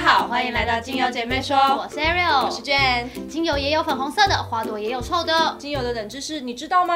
家好，欢迎来到精油姐妹说，我是 Ariel，我是 Jane。精油也有粉红色的，花朵也有臭的。精油的冷知识你知道吗？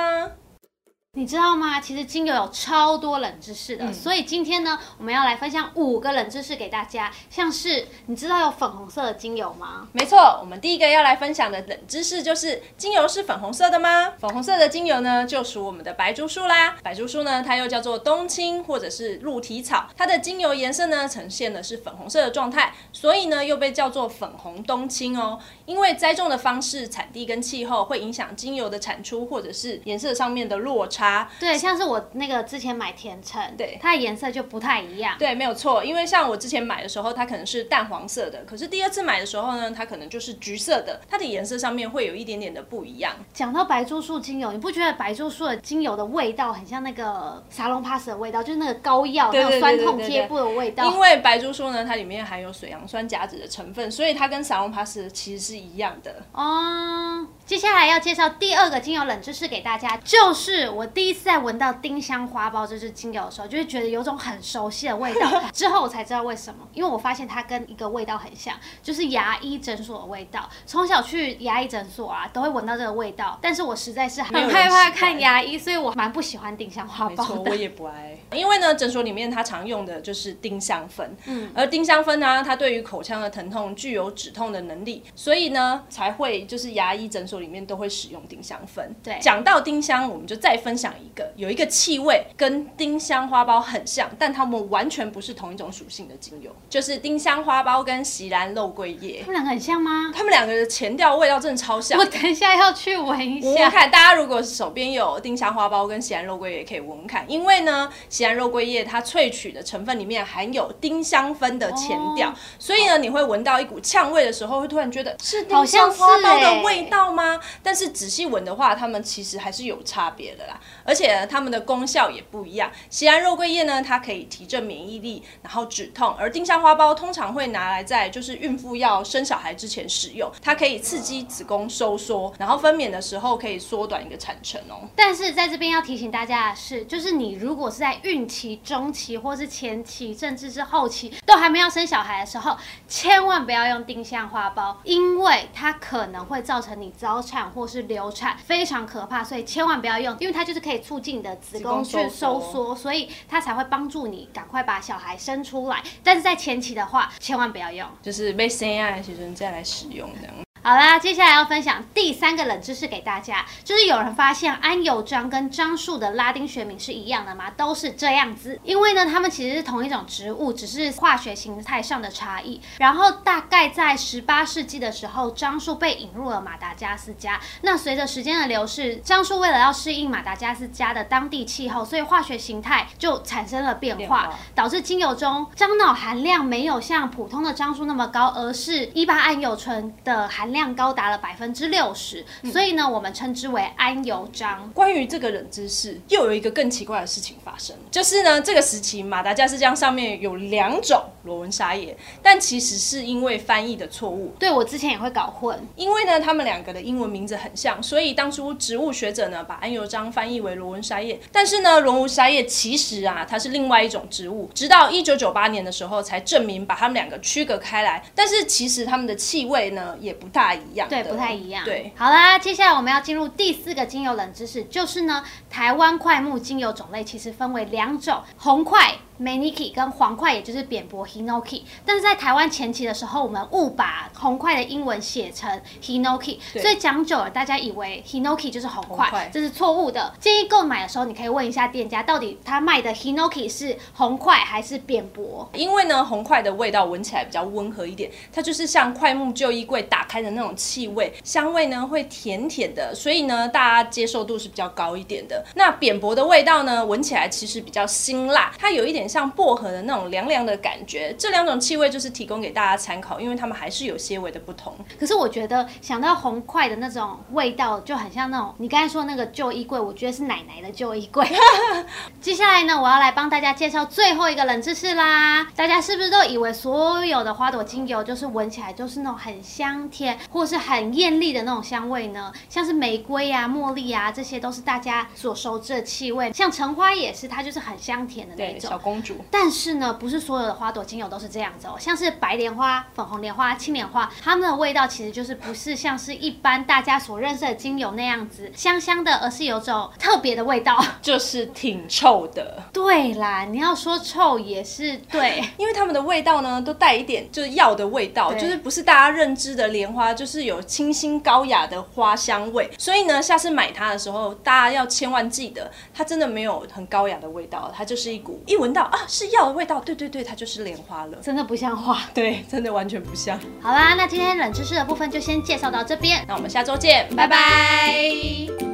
你知道吗？其实精油有超多冷知识的，所以今天呢，我们要来分享五个冷知识给大家。像是你知道有粉红色的精油吗？没错，我们第一个要来分享的冷知识就是精油是粉红色的吗？粉红色的精油呢，就属我们的白珠树啦。白珠树呢，它又叫做冬青或者是鹿蹄草，它的精油颜色呢，呈现的是粉红色的状态，所以呢，又被叫做粉红冬青哦。因为栽种的方式、产地跟气候会影响精油的产出或者是颜色上面的落差。对，像是我那个之前买甜橙，对，它的颜色就不太一样。对，没有错，因为像我之前买的时候，它可能是淡黄色的，可是第二次买的时候呢，它可能就是橘色的，它的颜色上面会有一点点的不一样。讲到白珠树精油，你不觉得白珠树的精油的味道很像那个沙龙 pass 的味道，就是那个膏药那种酸痛贴布的味道？因为白珠树呢，它里面含有水杨酸甲酯的成分，所以它跟沙龙 pass 其实是一样的。哦。接下来要介绍第二个精油冷知识给大家，就是我第一次在闻到丁香花苞这支精油的时候，就会觉得有种很熟悉的味道。之后我才知道为什么，因为我发现它跟一个味道很像，就是牙医诊所的味道。从小去牙医诊所啊，都会闻到这个味道，但是我实在是很害怕看牙医，所以我蛮不喜欢丁香花苞的。我也不爱，因为呢，诊所里面它常用的就是丁香酚，嗯，而丁香酚呢，它对于口腔的疼痛具有止痛的能力，所以呢，才会就是牙医诊所。里面都会使用丁香酚。对，讲到丁香，我们就再分享一个，有一个气味跟丁香花苞很像，但它们完全不是同一种属性的精油，就是丁香花苞跟喜兰肉桂叶。它们两个很像吗？它们两个的前调味道真的超像。我等一下要去闻一下。看大家如果手边有丁香花苞跟喜兰肉桂叶，可以闻闻看，因为呢，喜兰肉桂叶它萃取的成分里面含有丁香酚的前调，所以呢，你会闻到一股呛味的时候，会突然觉得是丁香花苞的味道吗？但是仔细闻的话，它们其实还是有差别的啦，而且它们的功效也不一样。西安肉桂叶呢，它可以提振免疫力，然后止痛；而丁香花苞通常会拿来在就是孕妇要生小孩之前使用，它可以刺激子宫收缩，然后分娩的时候可以缩短一个产程哦。但是在这边要提醒大家的是，就是你如果是在孕期、中期或是前期，甚至是后期都还没有生小孩的时候，千万不要用丁香花苞，因为它可能会造成你造早产或是流产，非常可怕，所以千万不要用，因为它就是可以促进你的子宫去收缩，所以它才会帮助你赶快把小孩生出来。但是在前期的话，千万不要用，就是被生下来的时候再来使用这样。好啦，接下来要分享第三个冷知识给大家，就是有人发现安油樟跟樟树的拉丁学名是一样的吗？都是这样子，因为呢，它们其实是同一种植物，只是化学形态上的差异。然后大概在十八世纪的时候，樟树被引入了马达加斯加。那随着时间的流逝，樟树为了要适应马达加斯加的当地气候，所以化学形态就产生了变化，导致精油中樟脑含量没有像普通的樟树那么高，而是一八桉油醇的含。量高达了百分之六十，所以呢，我们称之为安油樟。关于这个冷知识，又有一个更奇怪的事情发生，就是呢，这个时期马达加斯加上面有两种罗纹沙叶，但其实是因为翻译的错误。对我之前也会搞混，因为呢，他们两个的英文名字很像，所以当初植物学者呢把安油樟翻译为罗纹沙叶，但是呢，罗纹沙叶其实啊，它是另外一种植物。直到一九九八年的时候，才证明把它们两个区隔开来。但是其实它们的气味呢，也不大。大一样，对，不太一样。对，好啦，接下来我们要进入第四个精油冷知识，就是呢，台湾快木精油种类其实分为两种，红块。Maniki 跟黄块，也就是扁柏 Hinoki，但是在台湾前期的时候，我们误把红块的英文写成 Hinoki，所以讲久了，大家以为 Hinoki 就是红块，这是错误的。建议购买的时候，你可以问一下店家，到底他卖的 Hinoki 是红块还是扁柏？因为呢，红块的味道闻起来比较温和一点，它就是像快木旧衣柜打开的那种气味，香味呢会甜甜的，所以呢，大家接受度是比较高一点的。那扁柏的味道呢，闻起来其实比较辛辣，它有一点。像薄荷的那种凉凉的感觉，这两种气味就是提供给大家参考，因为它们还是有些微的不同。可是我觉得想到红块的那种味道，就很像那种你刚才说那个旧衣柜，我觉得是奶奶的旧衣柜。接下来呢，我要来帮大家介绍最后一个冷知识啦。大家是不是都以为所有的花朵精油就是闻起来就是那种很香甜，或是很艳丽的那种香味呢？像是玫瑰啊、茉莉啊，这些都是大家所熟知的气味。像橙花也是，它就是很香甜的那种。小公主。但是呢，不是所有的花朵精油都是这样子哦，像是白莲花、粉红莲花、青莲花，它们的味道其实就是不是像是一般大家所认识的精油那样子香香的，而是有种 特别的味道。就是挺臭的。对啦，你要说臭也是对，因为它们的味道呢，都带一点就是药的味道，就是不是大家认知的莲花，就是有清新高雅的花香味。所以呢，下次买它的时候，大家要千万记得，它真的没有很高雅的味道，它就是一股一闻到啊是药的味道，对对对，它就是莲花了。真的不像话。对，真的完全不像。好啦，那今天冷知识的部分就先介绍到这边。那我们下周见，拜拜